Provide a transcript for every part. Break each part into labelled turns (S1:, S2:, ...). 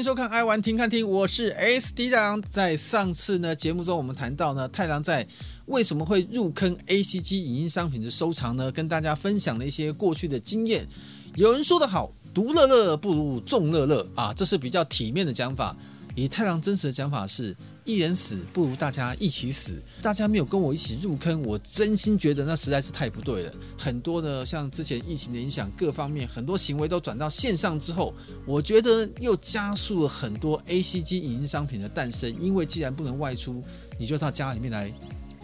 S1: 迎收看《爱玩听看听》，我是 SD 太郎。在上次呢节目中，我们谈到呢太郎在为什么会入坑 ACG 影音商品的收藏呢？跟大家分享了一些过去的经验。有人说得好，独乐乐不如众乐乐啊，这是比较体面的讲法。以太郎真实的讲法是。一人死不如大家一起死。大家没有跟我一起入坑，我真心觉得那实在是太不对了。很多的像之前疫情的影响，各方面很多行为都转到线上之后，我觉得又加速了很多 ACG 影音商品的诞生。因为既然不能外出，你就到家里面来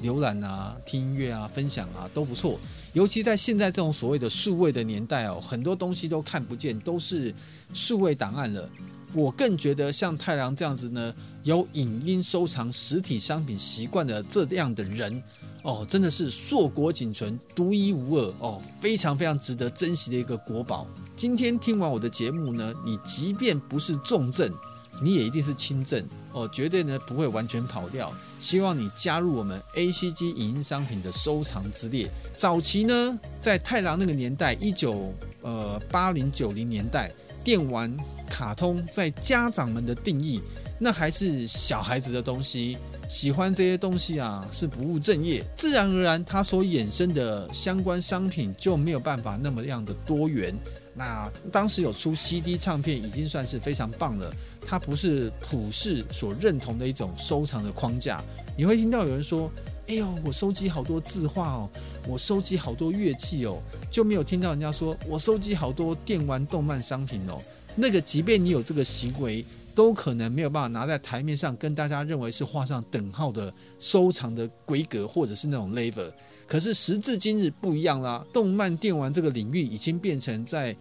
S1: 浏览啊、听音乐啊、分享啊都不错。尤其在现在这种所谓的数位的年代哦，很多东西都看不见，都是数位档案了。我更觉得像太郎这样子呢，有影音收藏实体商品习惯的这样的人，哦，真的是硕果仅存、独一无二哦，非常非常值得珍惜的一个国宝。今天听完我的节目呢，你即便不是重症，你也一定是轻症哦，绝对呢不会完全跑掉。希望你加入我们 ACG 影音商品的收藏之列。早期呢，在太郎那个年代，一九呃八零九零年代。电玩、卡通在家长们的定义，那还是小孩子的东西。喜欢这些东西啊，是不务正业。自然而然，它所衍生的相关商品就没有办法那么样的多元。那当时有出 CD 唱片，已经算是非常棒了。它不是普世所认同的一种收藏的框架。你会听到有人说。哎呦，我收集好多字画哦，我收集好多乐器哦，就没有听到人家说我收集好多电玩动漫商品哦。那个，即便你有这个行为，都可能没有办法拿在台面上跟大家认为是画上等号的收藏的规格或者是那种 level。可是时至今日不一样啦，动漫电玩这个领域已经变成在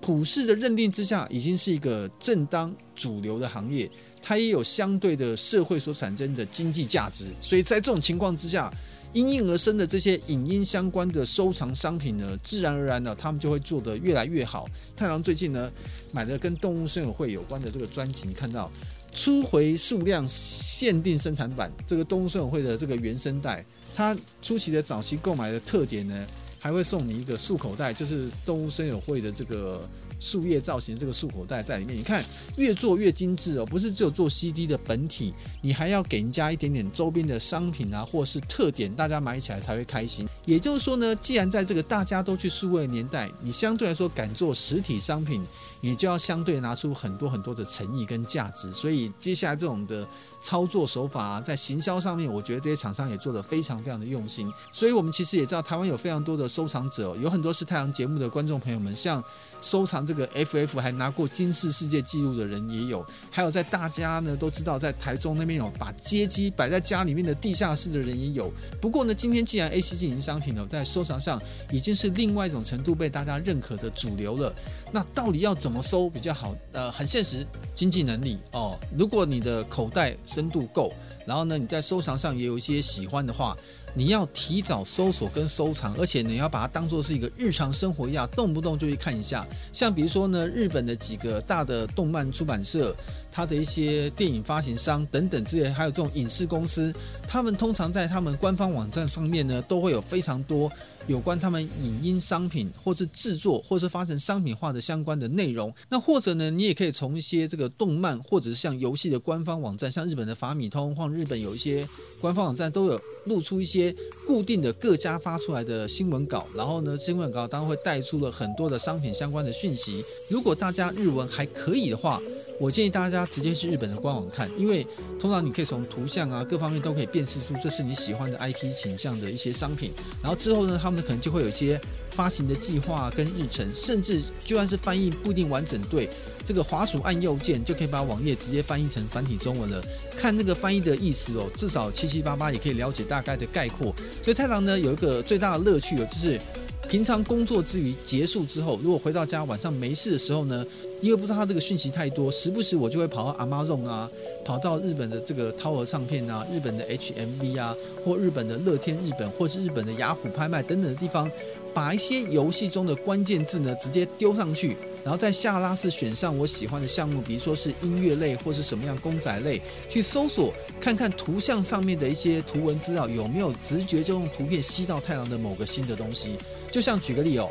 S1: 普世的认定之下，已经是一个正当主流的行业。它也有相对的社会所产生的经济价值，所以在这种情况之下，因应而生的这些影音相关的收藏商品呢，自然而然的，他们就会做得越来越好。太郎最近呢，买的跟动物森友会有关的这个专辑，你看到初回数量限定生产版这个动物森友会的这个原声带，它初期的早期购买的特点呢，还会送你一个束口袋，就是动物森友会的这个。树叶造型这个束口袋在里面，你看越做越精致哦，不是只有做 CD 的本体，你还要给人家一点点周边的商品啊，或是特点，大家买起来才会开心。也就是说呢，既然在这个大家都去数位的年代，你相对来说敢做实体商品，你就要相对拿出很多很多的诚意跟价值。所以接下来这种的操作手法啊，在行销上面，我觉得这些厂商也做得非常非常的用心。所以我们其实也知道，台湾有非常多的收藏者，有很多是太阳节目的观众朋友们，像收藏这个 FF 还拿过金氏世界纪录的人也有，还有在大家呢都知道，在台中那边有把街机摆在家里面的地下室的人也有。不过呢，今天既然 ACG 影音商品呢在收藏上已经是另外一种程度被大家认可的主流了，那到底要怎怎么收比较好？呃，很现实，经济能力哦。如果你的口袋深度够，然后呢你在收藏上也有一些喜欢的话。你要提早搜索跟收藏，而且你要把它当做是一个日常生活一样，动不动就去看一下。像比如说呢，日本的几个大的动漫出版社，它的一些电影发行商等等之类，还有这种影视公司，他们通常在他们官方网站上面呢，都会有非常多。有关他们影音商品，或是制作，或是发成商品化的相关的内容。那或者呢，你也可以从一些这个动漫，或者是像游戏的官方网站，像日本的法米通，或日本有一些官方网站都有露出一些固定的各家发出来的新闻稿。然后呢，新闻稿当然会带出了很多的商品相关的讯息。如果大家日文还可以的话，我建议大家直接去日本的官网看，因为通常你可以从图像啊各方面都可以辨识出这是你喜欢的 IP 形象的一些商品。然后之后呢，他们可能就会有一些发行的计划跟日程，甚至就算是翻译不一定完整对，这个滑鼠按右键就可以把网页直接翻译成繁体中文了。看那个翻译的意思哦，至少七七八八也可以了解大概的概括。所以太郎呢有一个最大的乐趣哦，就是。平常工作之余结束之后，如果回到家晚上没事的时候呢，因为不知道他这个讯息太多，时不时我就会跑到 Amazon 啊，跑到日本的这个涛儿唱片啊，日本的 HMV 啊，或日本的乐天日本，或是日本的雅虎拍卖等等的地方，把一些游戏中的关键字呢直接丢上去，然后在下拉式选上我喜欢的项目，比如说是音乐类或是什么样公仔类，去搜索看看图像上面的一些图文资料有没有直觉就用图片吸到太郎的某个新的东西。就像举个例哦，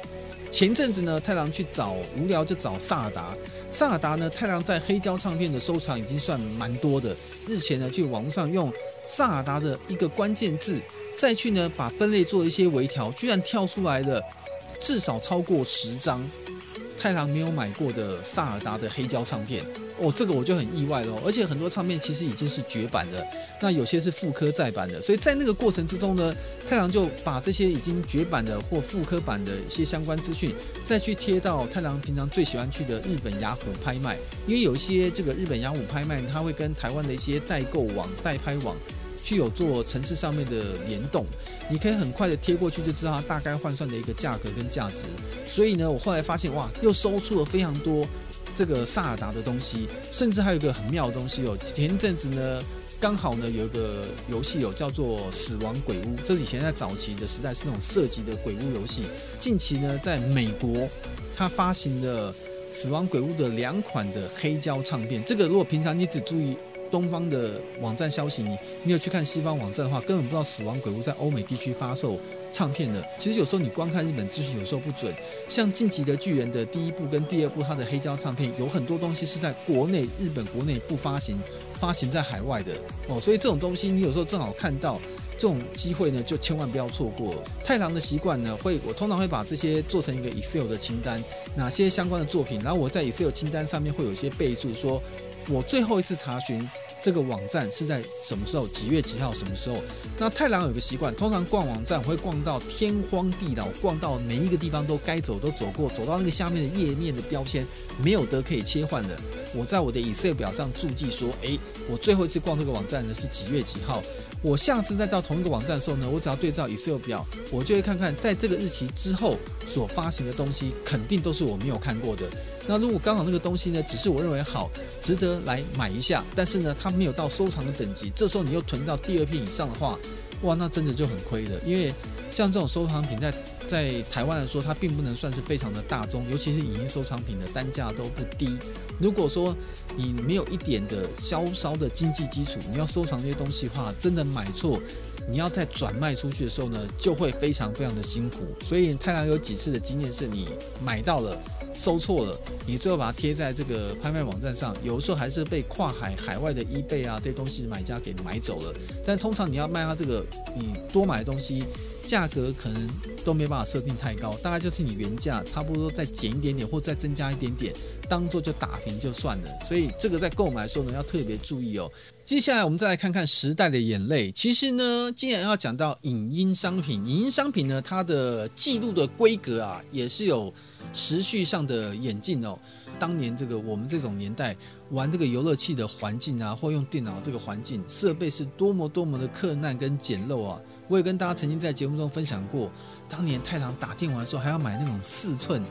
S1: 前阵子呢，太郎去找无聊就找萨尔达。萨尔达呢，太郎在黑胶唱片的收藏已经算蛮多的。日前呢，去网络上用萨尔达的一个关键字，再去呢把分类做一些微调，居然跳出来了至少超过十张太郎没有买过的萨尔达的黑胶唱片。哦，这个我就很意外了，而且很多唱片其实已经是绝版的，那有些是复刻再版的，所以在那个过程之中呢，太郎就把这些已经绝版的或复刻版的一些相关资讯，再去贴到太郎平常最喜欢去的日本雅虎拍卖，因为有一些这个日本雅虎拍卖，它会跟台湾的一些代购网、代拍网具有做城市上面的联动，你可以很快的贴过去就知道它大概换算的一个价格跟价值，所以呢，我后来发现哇，又收出了非常多。这个萨尔达的东西，甚至还有一个很妙的东西哦。前一阵子呢，刚好呢有一个游戏有叫做《死亡鬼屋》，这是以前在早期的时代是那种射击的鬼屋游戏。近期呢，在美国，它发行了《死亡鬼屋》的两款的黑胶唱片。这个如果平常你只注意。东方的网站消息，你你有去看西方网站的话，根本不知道《死亡鬼屋》在欧美地区发售唱片的。其实有时候你光看日本资讯，有时候不准。像《进击的巨人》的第一部跟第二部，它的黑胶唱片有很多东西是在国内日本国内不发行，发行在海外的哦。所以这种东西你有时候正好看到这种机会呢，就千万不要错过。太郎的习惯呢，会我通常会把这些做成一个 Excel 的清单，哪些相关的作品，然后我在 Excel 清单上面会有一些备注说。我最后一次查询这个网站是在什么时候？几月几号？什么时候？那太郎有个习惯，通常逛网站会逛到天荒地老，逛到每一个地方都该走都走过，走到那个下面的页面的标签没有得可以切换的。我在我的 Excel 表上注记说：诶，我最后一次逛这个网站呢是几月几号？我下次再到同一个网站的时候呢，我只要对照 Excel 表，我就会看看在这个日期之后所发行的东西，肯定都是我没有看过的。那如果刚好那个东西呢，只是我认为好，值得来买一下，但是呢，它没有到收藏的等级，这时候你又囤到第二片以上的话，哇，那真的就很亏的。因为像这种收藏品在在台湾来说，它并不能算是非常的大众，尤其是影音收藏品的单价都不低。如果说你没有一点的稍稍的经济基础，你要收藏这些东西的话，真的买错。你要再转卖出去的时候呢，就会非常非常的辛苦。所以太郎有几次的经验是，你买到了，收错了，你最后把它贴在这个拍卖网站上，有的时候还是被跨海海外的 eBay 啊这东西买家给买走了。但通常你要卖他这个，你多买的东西。价格可能都没办法设定太高，大概就是你原价差不多再减一点点，或再增加一点点，当做就打平就算了。所以这个在购买的时候呢，要特别注意哦。接下来我们再来看看时代的眼泪。其实呢，既然要讲到影音商品，影音商品呢，它的记录的规格啊，也是有时序上的演进哦。当年这个我们这种年代玩这个游乐器的环境啊，或用电脑这个环境设备是多么多么的克难跟简陋啊。我也跟大家曾经在节目中分享过，当年太郎打电玩的时候，还要买那种四寸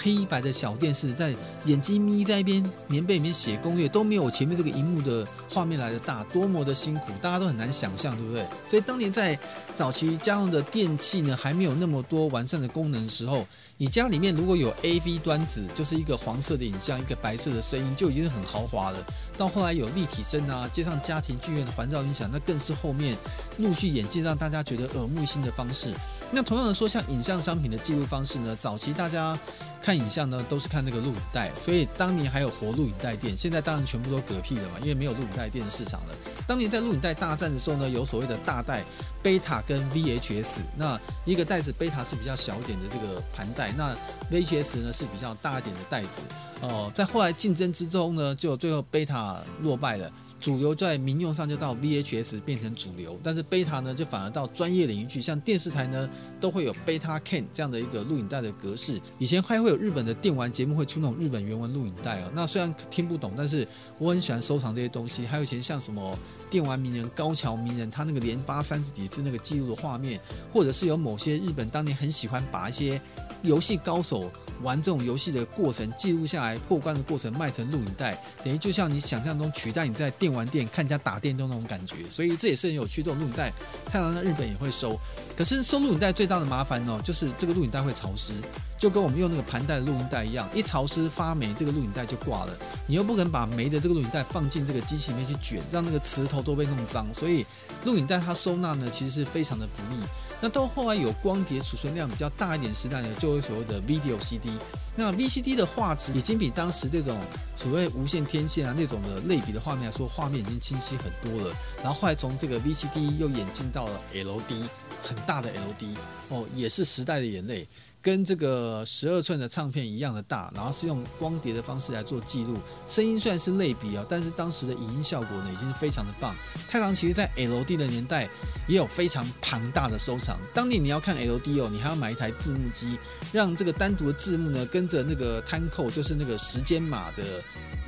S1: 黑白的小电视，在眼睛眯在一边，棉被里面写攻略，都没有我前面这个荧幕的画面来的大，多么的辛苦，大家都很难想象，对不对？所以当年在早期家用的电器呢，还没有那么多完善的功能的时候，你家里面如果有 AV 端子，就是一个黄色的影像，一个白色的声音，就已经是很豪华了。到后来有立体声啊，接上家庭剧院的环绕音响，那更是后面陆续演进，让大家觉得耳目一新的方式。那同样的说，像影像商品的记录方式呢，早期大家看影像呢都是看那个录影带，所以当年还有活录影带店，现在当然全部都嗝屁了嘛，因为没有录影带店的市场了。当年在录影带大战的时候呢，有所谓的大带、贝塔跟 VHS，那一个袋子贝塔是比较小一点的这个盘带，那 VHS 呢是比较大一点的袋子。哦、在后来竞争之中呢，就最后贝塔落败了。主流在民用上就到 VHS 变成主流，但是贝塔呢就反而到专业领域去，像电视台呢都会有贝塔 K 这样的一个录影带的格式。以前还会有日本的电玩节目会出那种日本原文录影带哦，那虽然听不懂，但是我很喜欢收藏这些东西。还有以前像什么电玩名人高桥名人，他那个连发三十几次那个记录的画面，或者是有某些日本当年很喜欢把一些游戏高手。玩这种游戏的过程记录下来，过关的过程卖成录影带，等于就像你想象中取代你在电玩店看人家打电动那种感觉，所以这也是很有趣。这种录影带，太郎在日本也会收，可是收录影带最大的麻烦哦，就是这个录影带会潮湿。就跟我们用那个盘带的录音带一样，一潮湿发霉，这个录影带就挂了。你又不可能把霉的这个录影带放进这个机器里面去卷，让那个磁头都被弄脏。所以录影带它收纳呢，其实是非常的不密。那到后来有光碟储存量比较大一点时代呢，就有所谓的 Video CD。那 VCD 的画质已经比当时这种所谓无线天线啊那种的类比的画面来说，画面已经清晰很多了。然后后来从这个 VCD 又演进到了 LD，很大的 LD 哦，也是时代的眼泪。跟这个十二寸的唱片一样的大，然后是用光碟的方式来做记录，声音虽然是类比啊，但是当时的影音效果呢，已经非常的棒。太郎其实在 LD 的年代也有非常庞大的收藏。当年你要看 LD 哦，你还要买一台字幕机，让这个单独的字幕呢跟着那个 time code，就是那个时间码的。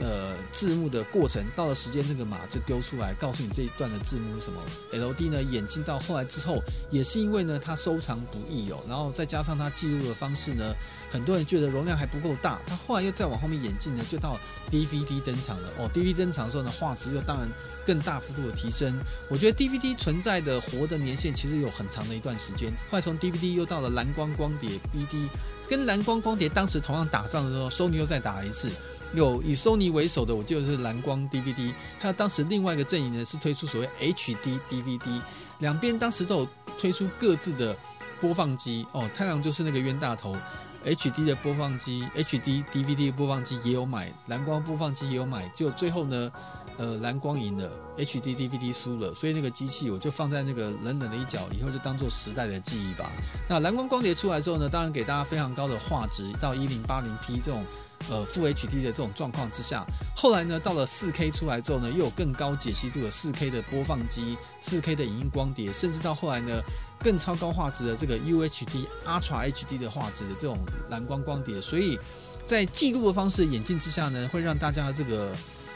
S1: 呃，字幕的过程到了时间，那个码就丢出来，告诉你这一段的字幕是什么。LD 呢，演进到后来之后，也是因为呢，它收藏不易哦，然后再加上它记录的方式呢，很多人觉得容量还不够大，它后来又再往后面演进呢，就到 DVD 登场了哦。DVD 登场的时候呢，画质又当然更大幅度的提升。我觉得 DVD 存在的活的年限其实有很长的一段时间，后来从 DVD 又到了蓝光光碟 BD，跟蓝光光碟当时同样打仗的时候，Sony 又再打了一次。有以 Sony 为首的，我记得是蓝光 DVD，还有当时另外一个阵营呢是推出所谓 HD DVD，两边当时都有推出各自的播放机哦。太阳就是那个冤大头，HD 的播放机，HD DVD 播放机也有买，蓝光播放机也有买，就最后呢，呃，蓝光赢了，HD DVD 输了，所以那个机器我就放在那个冷冷的一角，以后就当做时代的记忆吧。那蓝光光碟出来之后呢，当然给大家非常高的画质，到一零八零 P 这种。呃，负 HD 的这种状况之下，后来呢，到了 4K 出来之后呢，又有更高解析度的 4K 的播放机，4K 的影音光碟，甚至到后来呢，更超高画质的这个 UHD、Ultra HD 的画质的这种蓝光光碟，所以在记录的方式演进之下呢，会让大家这个。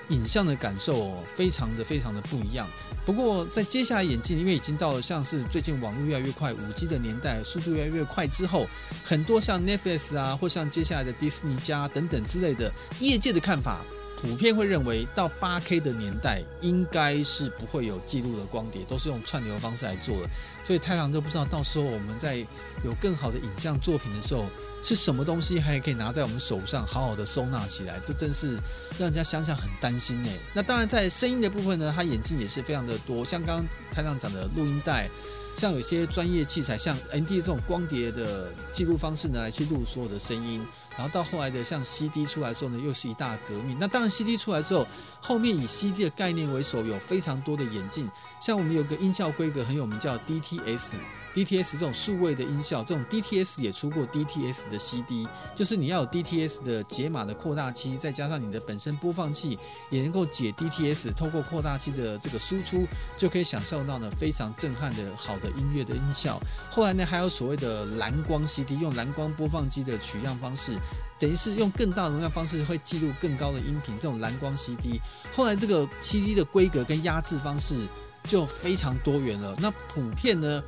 S1: 影像的感受哦，非常的非常的不一样。不过在接下来眼镜，因为已经到了像是最近网络越来越快、五 G 的年代，速度越来越快之后，很多像 Netflix 啊，或像接下来的迪士尼加等等之类的，业界的看法。普遍会认为，到 8K 的年代，应该是不会有记录的光碟，都是用串流方式来做的。所以太郎都不知道，到时候我们在有更好的影像作品的时候，是什么东西还可以拿在我们手上，好好的收纳起来。这真是让人家想想很担心呢。那当然，在声音的部分呢，它演进也是非常的多，像刚刚太郎讲的录音带。像有些专业器材，像 ND 这种光碟的记录方式呢，来去录所有的声音。然后到后来的像 CD 出来之后呢，又是一大革命。那当然 CD 出来之后，后面以 CD 的概念为首，有非常多的演进。像我们有个音效规格很有名，叫 DTS。DTS 这种数位的音效，这种 DTS 也出过 DTS 的 CD，就是你要有 DTS 的解码的扩大器，再加上你的本身播放器也能够解 DTS，透过扩大器的这个输出，就可以享受到呢非常震撼的好的音乐的音效。后来呢，还有所谓的蓝光 CD，用蓝光播放机的取样方式，等于是用更大容量方式会记录更高的音频，这种蓝光 CD。后来这个 CD 的规格跟压制方式就非常多元了。那普遍呢，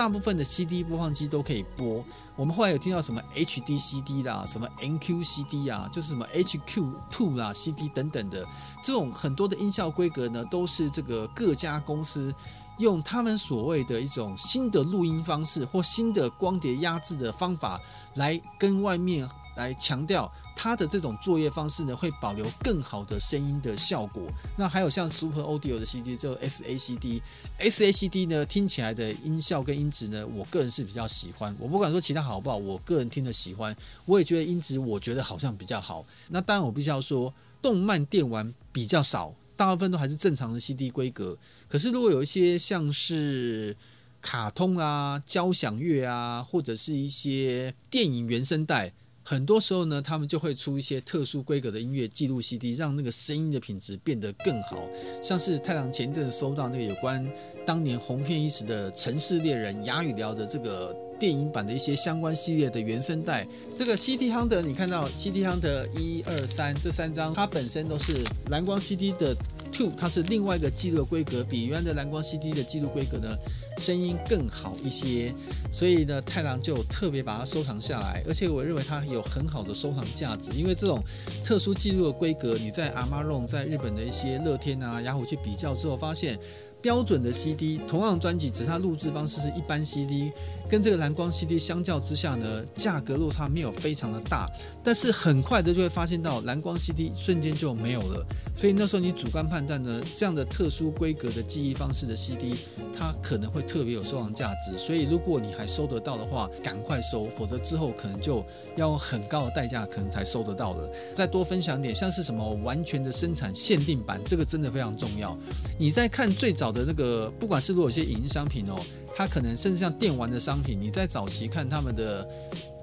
S1: 大部分的 CD 播放机都可以播。我们后来有听到什么 HD CD 啦，什么 NQ CD 啊，就是什么 HQ Two 啦 CD 等等的这种很多的音效规格呢，都是这个各家公司用他们所谓的一种新的录音方式或新的光碟压制的方法来跟外面来强调。它的这种作业方式呢，会保留更好的声音的效果。那还有像 Super Audio 的 CD，就 SACD，SACD 呢听起来的音效跟音质呢，我个人是比较喜欢。我不管说其他好不好，我个人听的喜欢，我也觉得音质我觉得好像比较好。那当然我必须要说，动漫电玩比较少，大部分都还是正常的 CD 规格。可是如果有一些像是卡通啊、交响乐啊，或者是一些电影原声带。很多时候呢，他们就会出一些特殊规格的音乐记录 CD，让那个声音的品质变得更好。像是太郎前阵子收到那个有关当年红遍一时的《城市猎人》哑语聊的这个电影版的一些相关系列的原声带。这个 CD Hunter，你看到 CD Hunter 一二三这三张，它本身都是蓝光 CD 的 Two，它是另外一个记录的规格，比原来的蓝光 CD 的记录规格呢，声音更好一些，所以呢，太郎就特别把它收藏下来，而且我认为它有很好的收藏价值，因为这种特殊记录的规格，你在 Amazon 在日本的一些乐天啊、雅虎去比较之后，发现标准的 CD，同样专辑，只是它录制方式是一般 CD。跟这个蓝光 CD 相较之下呢，价格落差没有非常的大，但是很快的就会发现到蓝光 CD 瞬间就没有了，所以那时候你主观判断呢，这样的特殊规格的记忆方式的 CD，它可能会特别有收藏价值，所以如果你还收得到的话，赶快收，否则之后可能就要很高的代价可能才收得到了。再多分享点，像是什么完全的生产限定版，这个真的非常重要。你在看最早的那个，不管是如果有些影音商品哦。它可能甚至像电玩的商你在早期看他们的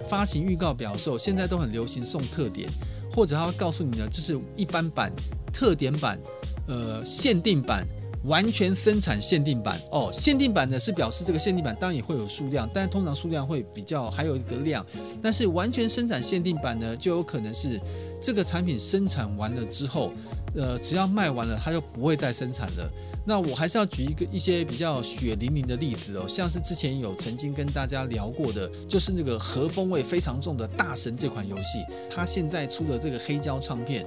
S1: 发行预告表时候，现在都很流行送特点，或者他会告诉你呢，这是一般版、特点版、呃限定版、完全生产限定版。哦，限定版呢是表示这个限定版当然也会有数量，但通常数量会比较还有一个量，但是完全生产限定版呢就有可能是这个产品生产完了之后，呃，只要卖完了，它就不会再生产了。那我还是要举一个一些比较血淋淋的例子哦，像是之前有曾经跟大家聊过的，就是那个和风味非常重的大神这款游戏，它现在出的这个黑胶唱片，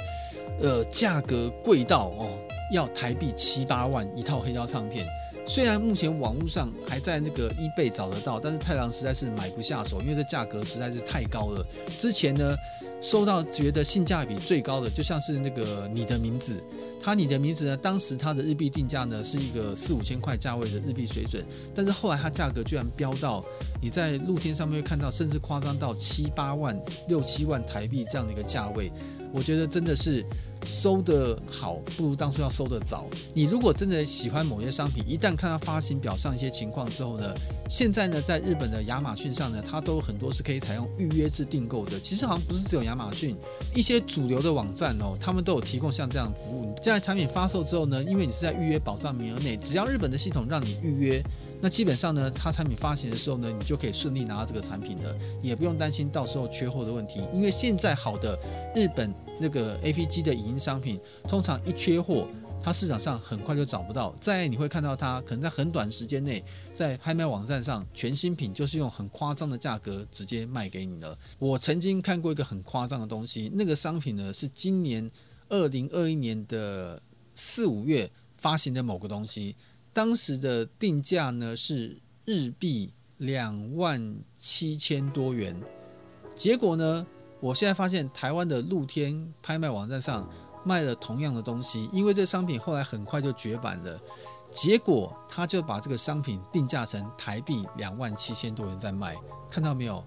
S1: 呃，价格贵到哦，要台币七八万一套黑胶唱片。虽然目前网络上还在那个 eBay 找得到，但是太郎实在是买不下手，因为这价格实在是太高了。之前呢，收到觉得性价比最高的，就像是那个你的名字。它你的名字呢？当时它的日币定价呢是一个四五千块价位的日币水准，但是后来它价格居然飙到你在露天上面会看到，甚至夸张到七八万、六七万台币这样的一个价位。我觉得真的是收得好，不如当初要收得早。你如果真的喜欢某些商品，一旦看到发行表上一些情况之后呢，现在呢在日本的亚马逊上呢，它都有很多是可以采用预约制订购的。其实好像不是只有亚马逊，一些主流的网站哦，他们都有提供像这样的服务。这样产品发售之后呢，因为你是在预约保障名额内，只要日本的系统让你预约。那基本上呢，它产品发行的时候呢，你就可以顺利拿到这个产品了，也不用担心到时候缺货的问题。因为现在好的日本那个 AV 机的影音商品，通常一缺货，它市场上很快就找不到。再你会看到它可能在很短时间内，在拍卖网站上，全新品就是用很夸张的价格直接卖给你了。我曾经看过一个很夸张的东西，那个商品呢是今年二零二一年的四五月发行的某个东西。当时的定价呢是日币两万七千多元，结果呢，我现在发现台湾的露天拍卖网站上卖了同样的东西，因为这商品后来很快就绝版了，结果他就把这个商品定价成台币两万七千多元在卖，看到没有？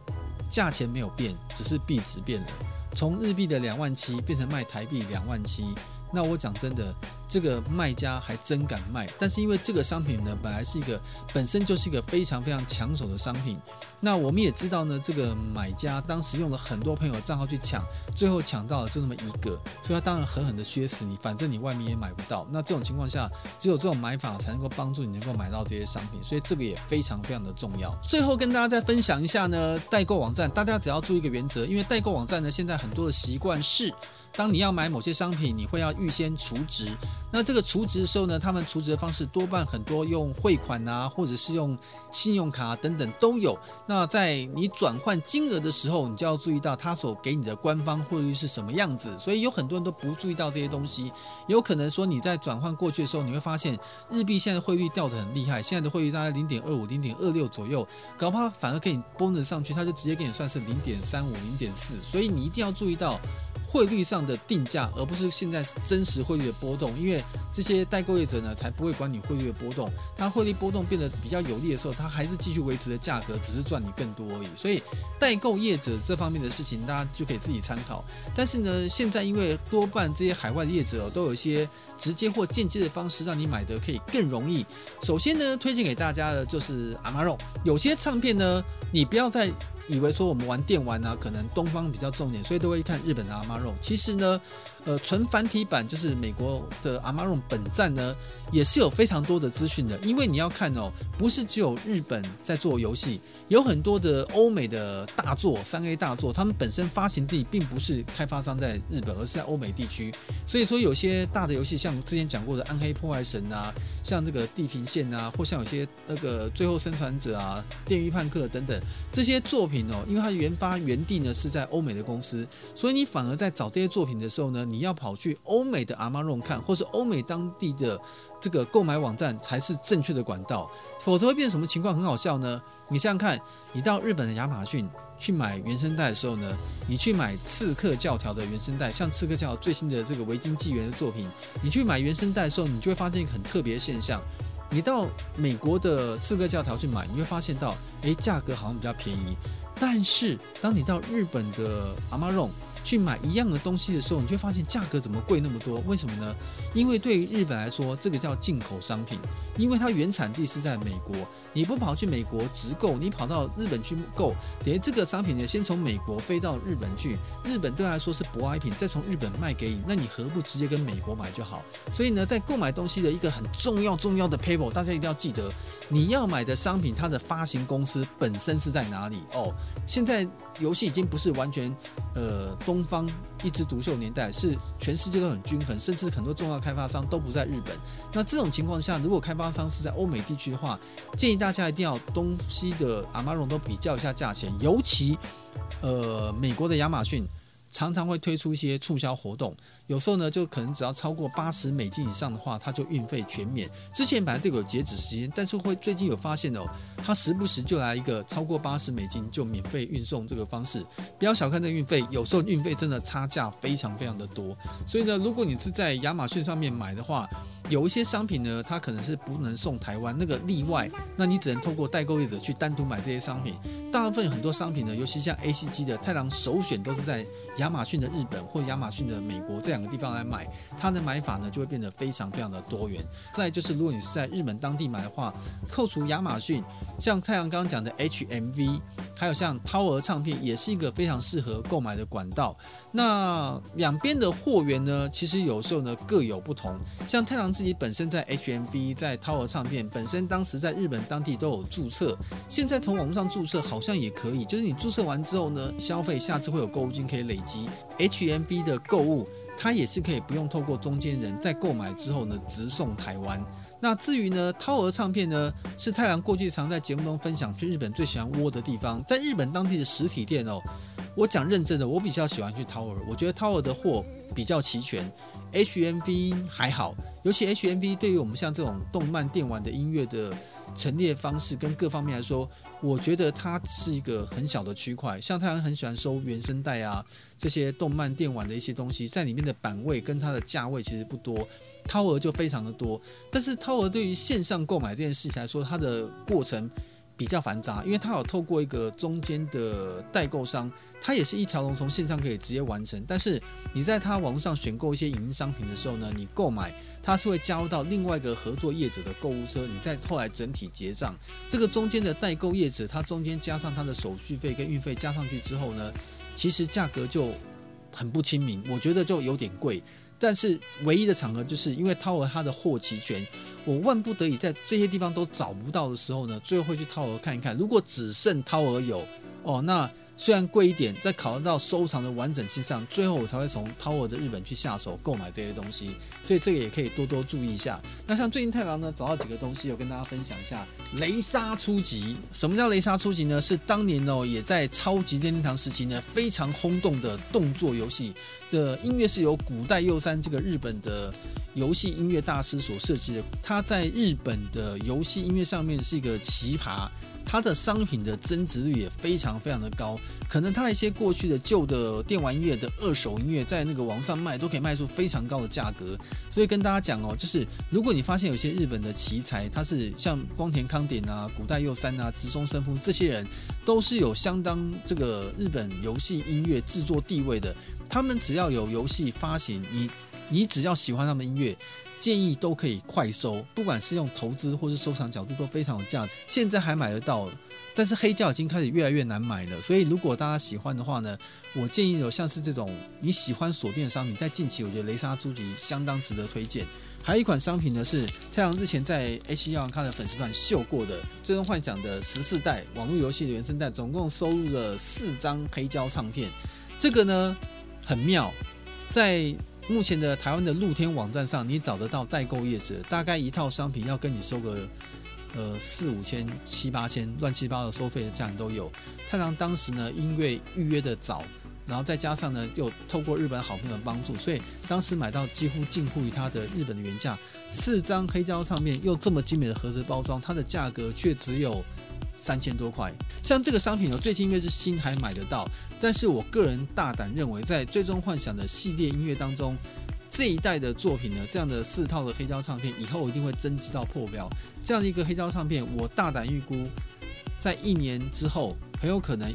S1: 价钱没有变，只是币值变了，从日币的两万七变成卖台币两万七。那我讲真的，这个卖家还真敢卖。但是因为这个商品呢，本来是一个本身就是一个非常非常抢手的商品。那我们也知道呢，这个买家当时用了很多朋友账号去抢，最后抢到了就那么一个，所以他当然狠狠的削死你。反正你外面也买不到。那这种情况下，只有这种买法才能够帮助你能够买到这些商品。所以这个也非常非常的重要。最后跟大家再分享一下呢，代购网站，大家只要注意一个原则，因为代购网站呢，现在很多的习惯是。当你要买某些商品，你会要预先储值。那这个储值的时候呢，他们储值的方式多半很多用汇款啊，或者是用信用卡等等都有。那在你转换金额的时候，你就要注意到他所给你的官方汇率是什么样子。所以有很多人都不注意到这些东西，有可能说你在转换过去的时候，你会发现日币现在汇率掉得很厉害，现在的汇率大概零点二五、零点二六左右，搞不好反而给你 bonus 上去，他就直接给你算是零点三五、零点四。所以你一定要注意到。汇率上的定价，而不是现在真实汇率的波动，因为这些代购业者呢，才不会管你汇率的波动。它汇率波动变得比较有利的时候，它还是继续维持的价格，只是赚你更多而已。所以代购业者这方面的事情，大家就可以自己参考。但是呢，现在因为多半这些海外的业者都有一些直接或间接的方式，让你买的可以更容易。首先呢，推荐给大家的就是阿玛肉。有些唱片呢，你不要再。以为说我们玩电玩啊，可能东方比较重点，所以都会看日本的 AMARON。其实呢。呃，纯繁体版就是美国的 Amaro 本站呢，也是有非常多的资讯的。因为你要看哦，不是只有日本在做游戏，有很多的欧美的大作，三 A 大作，他们本身发行地并不是开发商在日本，而是在欧美地区。所以说，有些大的游戏，像之前讲过的《暗黑破坏神》啊，像这个《地平线》啊，或像有些那个《最后生还者》啊，《电驭叛客》等等这些作品。哦，因为它研发原地呢是在欧美的公司，所以你反而在找这些作品的时候呢，你要跑去欧美的 Amazon 看，或是欧美当地的这个购买网站才是正确的管道，否则会变成什么情况？很好笑呢。你想想看，你到日本的亚马逊去买原声带的时候呢，你去买刺客教条的原声带，像刺客教条最新的这个维京纪元的作品，你去买原声带的时候，你就会发现一个很特别的现象。你到美国的刺客教条去买，你会发现到，诶，价格好像比较便宜。但是当你到日本的 Amazon 去买一样的东西的时候，你就会发现价格怎么贵那么多？为什么呢？因为对于日本来说，这个叫进口商品，因为它原产地是在美国，你不跑去美国直购，你跑到日本去购，等于这个商品呢，先从美国飞到日本去，日本对他来说是舶来品，再从日本卖给你，那你何不直接跟美国买就好？所以呢，在购买东西的一个很重要重要的 paper，大家一定要记得，你要买的商品它的发行公司本身是在哪里哦。现在游戏已经不是完全呃。东方一枝独秀年代是全世界都很均衡，甚至很多重要开发商都不在日本。那这种情况下，如果开发商是在欧美地区的话，建议大家一定要东西的阿玛龙都比较一下价钱，尤其呃美国的亚马逊。常常会推出一些促销活动，有时候呢，就可能只要超过八十美金以上的话，它就运费全免。之前本来这个有截止时间，但是会最近有发现哦，它时不时就来一个超过八十美金就免费运送这个方式。不要小看这个运费，有时候运费真的差价非常非常的多。所以呢，如果你是在亚马逊上面买的话，有一些商品呢，它可能是不能送台湾那个例外，那你只能透过代购业者去单独买这些商品。大部分很多商品呢，尤其像 ACG 的太郎首选都是在亚马逊的日本或亚马逊的美国这两个地方来买，它的买法呢就会变得非常非常的多元。再就是，如果你是在日本当地买的话，扣除亚马逊，像太郎刚刚讲的 HMV，还有像涛儿唱片，也是一个非常适合购买的管道。那两边的货源呢，其实有时候呢各有不同。像太郎自己本身在 HMV，在涛儿唱片本身当时在日本当地都有注册，现在从网络上注册好像也可以，就是你注册完之后呢，消费下次会有购物金可以累积。HMV 的购物，它也是可以不用透过中间人，在购买之后呢，直送台湾。那至于呢，涛儿唱片呢，是太郎过去常在节目中分享去日本最喜欢窝的地方，在日本当地的实体店哦。我讲认真的，我比较喜欢去涛儿，我觉得涛儿的货比较齐全，HMV 还好，尤其 HMV 对于我们像这种动漫电玩的音乐的陈列方式跟各方面来说，我觉得它是一个很小的区块。像太郎很喜欢收原声带啊，这些动漫电玩的一些东西，在里面的版位跟它的价位其实不多，掏额就非常的多。但是掏额对于线上购买这件事情来说，它的过程。比较繁杂，因为它有透过一个中间的代购商，它也是一条龙从线上可以直接完成。但是你在它网络上选购一些影音商品的时候呢，你购买它是会加入到另外一个合作业者的购物车，你再后来整体结账。这个中间的代购业者，它中间加上它的手续费跟运费加上去之后呢，其实价格就很不亲民，我觉得就有点贵。但是唯一的场合就是因为涛儿他的货齐全。我万不得已在这些地方都找不到的时候呢，最后会去涛儿看一看。如果只剩涛儿有哦，那虽然贵一点，在考虑到收藏的完整性上，最后我才会从涛儿的日本去下手购买这些东西。所以这个也可以多多注意一下。那像最近太郎呢找到几个东西，有跟大家分享一下。雷莎初级，什么叫雷莎初级呢？是当年哦也在超级任天堂时期呢非常轰动的动作游戏的音乐是由古代佑三这个日本的。游戏音乐大师所设计的，他在日本的游戏音乐上面是一个奇葩，它的商品的增值率也非常非常的高。可能他一些过去的旧的电玩音乐的二手音乐，在那个网上卖都可以卖出非常高的价格。所以跟大家讲哦，就是如果你发现有些日本的奇才，他是像光田康典啊、古代佑三啊、直松生夫这些人，都是有相当这个日本游戏音乐制作地位的。他们只要有游戏发行，你。你只要喜欢他们音乐，建议都可以快收，不管是用投资或是收藏角度都非常有价值。现在还买得到，但是黑胶已经开始越来越难买了。所以如果大家喜欢的话呢，我建议有像是这种你喜欢锁定的商品，在近期我觉得雷莎初级相当值得推荐。还有一款商品呢是太阳之前在 AC 耀康的粉丝团秀过的《最终幻想》的十四代网络游戏的原声带，总共收录了四张黑胶唱片。这个呢很妙，在。目前的台湾的露天网站上，你找得到代购业者，大概一套商品要跟你收个呃四五千、七八千，乱七八糟收费的价都有。太郎当时呢，因为预约的早。然后再加上呢，又透过日本好朋友的帮助，所以当时买到几乎近乎于它的日本的原价。四张黑胶唱片又这么精美的盒子包装，它的价格却只有三千多块。像这个商品呢，最近因为是新还买得到，但是我个人大胆认为，在最终幻想的系列音乐当中，这一代的作品呢，这样的四套的黑胶唱片以后一定会增值到破标。这样的一个黑胶唱片，我大胆预估，在一年之后，很有可能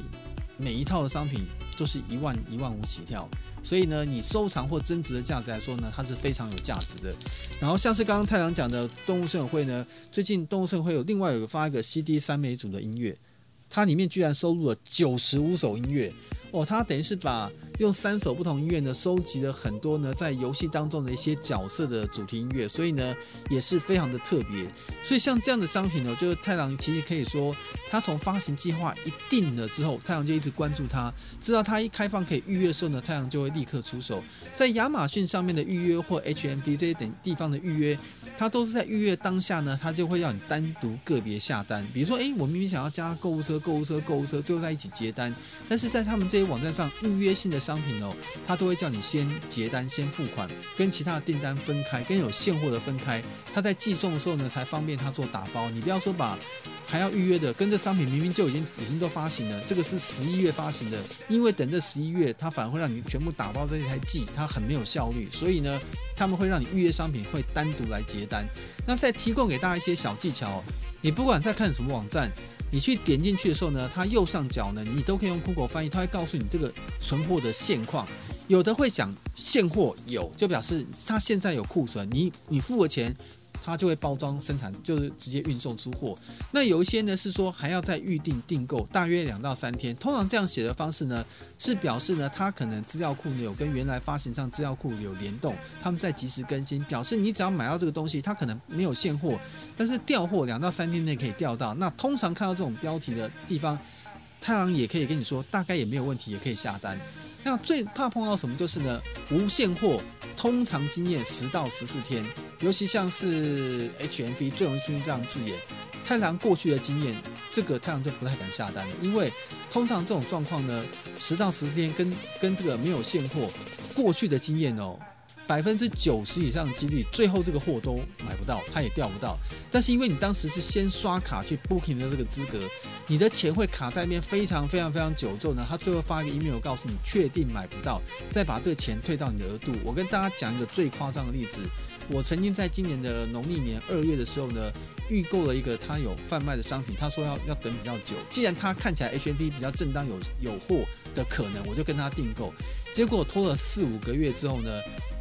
S1: 每一套的商品。就是一万一万五起跳，所以呢，你收藏或增值的价值来说呢，它是非常有价值的。然后像是刚刚太阳讲的动物森友会呢，最近动物森友会有另外有发一个 CD 三美组的音乐，它里面居然收录了九十五首音乐。哦，他等于是把用三首不同音乐呢，收集了很多呢在游戏当中的一些角色的主题音乐，所以呢也是非常的特别。所以像这样的商品呢，就是太郎其实可以说，他从发行计划一定了之后，太郎就一直关注他，知道他一开放可以预约的时候呢，太郎就会立刻出手。在亚马逊上面的预约或 H M D 这些等地方的预约。他都是在预约当下呢，他就会让你单独个别下单。比如说，诶，我明明想要加购物车、购物车、购物车，最后在一起结单。但是在他们这这些网站上，预约性的商品哦，他都会叫你先结单、先付款，跟其他的订单分开，跟有现货的分开。他在寄送的时候呢，才方便他做打包。你不要说把还要预约的，跟这商品明明就已经已经都发行了，这个是十一月发行的，因为等这十一月，他反而会让你全部打包在这台寄，它很没有效率。所以呢，他们会让你预约商品会单独来结单，那再提供给大家一些小技巧。你不管在看什么网站，你去点进去的时候呢，它右上角呢，你都可以用 Google 翻译，它会告诉你这个存货的现况。有的会讲现货有，就表示它现在有库存，你你付了钱。它就会包装生产，就是直接运送出货。那有一些呢是说还要再预定订购，大约两到三天。通常这样写的方式呢，是表示呢它可能资料库呢有跟原来发行商资料库有联动，他们在及时更新，表示你只要买到这个东西，它可能没有现货，但是调货两到三天内可以调到。那通常看到这种标题的地方，太郎也可以跟你说，大概也没有问题，也可以下单。那最怕碰到什么就是呢，无现货。通常经验十到十四天，尤其像是 HMV 最容易出现这样字眼。太郎过去的经验，这个太郎就不太敢下单了，因为通常这种状况呢，十到十四天跟跟这个没有现货，过去的经验哦。百分之九十以上的几率，最后这个货都买不到，他也调不到。但是因为你当时是先刷卡去 booking 的这个资格，你的钱会卡在那边非常非常非常久之后呢，他最后发一个 email 告诉你确定买不到，再把这个钱退到你的额度。我跟大家讲一个最夸张的例子，我曾经在今年的农历年二月的时候呢，预购了一个他有贩卖的商品，他说要要等比较久，既然他看起来 HMV 比较正当有有货的可能，我就跟他订购，结果拖了四五个月之后呢。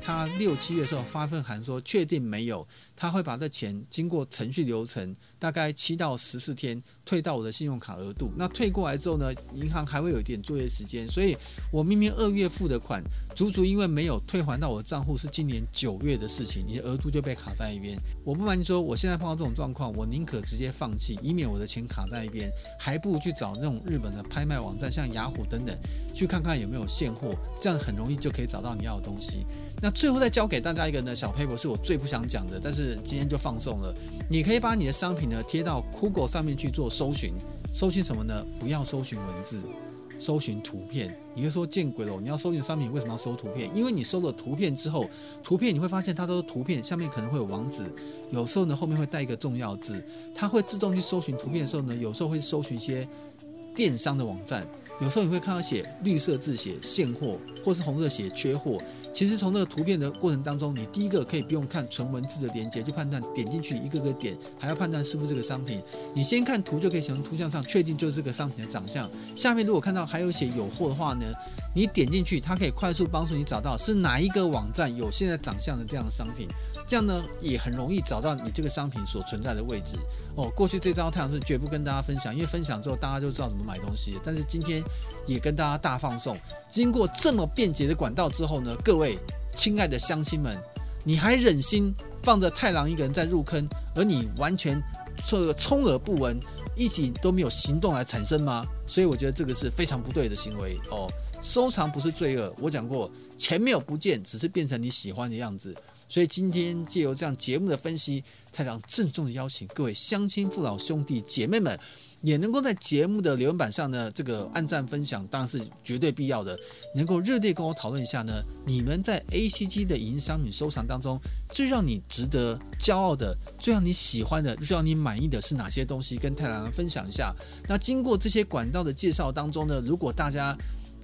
S1: 他六七月的时候发份函说确定没有，他会把这钱经过程序流程，大概七到十四天退到我的信用卡额度。那退过来之后呢，银行还会有一点作业时间，所以我明明二月付的款，足足因为没有退还到我的账户是今年九月的事情，你的额度就被卡在一边。我不瞒你说，我现在碰到这种状况，我宁可直接放弃，以免我的钱卡在一边，还不如去找那种日本的拍卖网站，像雅虎等等，去看看有没有现货，这样很容易就可以找到你要的东西。那最后再教给大家一个呢小 paper，是我最不想讲的，但是今天就放送了。你可以把你的商品呢贴到 Google 上面去做搜寻，搜寻什么呢？不要搜寻文字，搜寻图片。你会说见鬼了，你要搜寻商品，为什么要搜图片？因为你搜了图片之后，图片你会发现它都是图片，下面可能会有网址，有时候呢后面会带一个重要字，它会自动去搜寻图片的时候呢，有时候会搜寻一些电商的网站。有时候你会看到写绿色字写现货，或是红色写缺货。其实从这个图片的过程当中，你第一个可以不用看纯文字的连接，就判断点进去一个个点，还要判断是不是这个商品。你先看图就可以从图像上确定就是这个商品的长相。下面如果看到还有写有货的话呢，你点进去，它可以快速帮助你找到是哪一个网站有现在长相的这样的商品。这样呢，也很容易找到你这个商品所存在的位置哦。过去这招太阳是绝不跟大家分享，因为分享之后大家就知道怎么买东西。但是今天也跟大家大放送，经过这么便捷的管道之后呢，各位亲爱的乡亲们，你还忍心放着太郎一个人在入坑，而你完全这个充耳不闻，一点都没有行动来产生吗？所以我觉得这个是非常不对的行为哦。收藏不是罪恶，我讲过，钱没有不见，只是变成你喜欢的样子。所以今天借由这样节目的分析，太郎郑重的邀请各位乡亲父老兄弟姐妹们。也能够在节目的留言板上呢，这个按赞分享当然是绝对必要的。能够热烈跟我讨论一下呢，你们在 ACG 的影音商品收藏当中，最让你值得骄傲的、最让你喜欢的、最让你满意的是哪些东西？跟太郎分享一下。那经过这些管道的介绍当中呢，如果大家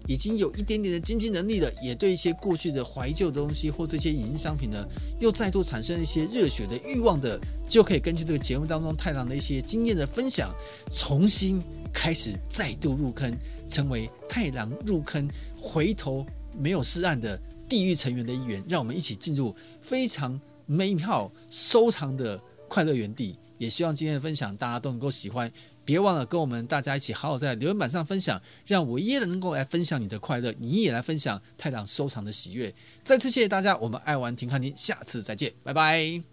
S1: 已经有一点点的经济能力了，也对一些过去的怀旧的东西或这些影音商品呢，又再度产生一些热血的欲望的，就可以根据这个节目当中太郎的一些经验的分享，重新开始再度入坑，成为太郎入坑回头没有是岸的地狱成员的一员。让我们一起进入非常美好收藏的快乐园地。也希望今天的分享大家都能够喜欢。别忘了跟我们大家一起好好在留言板上分享，让我也能够来分享你的快乐，你也来分享太郎收藏的喜悦。再次谢谢大家，我们爱玩停看听，下次再见，拜拜。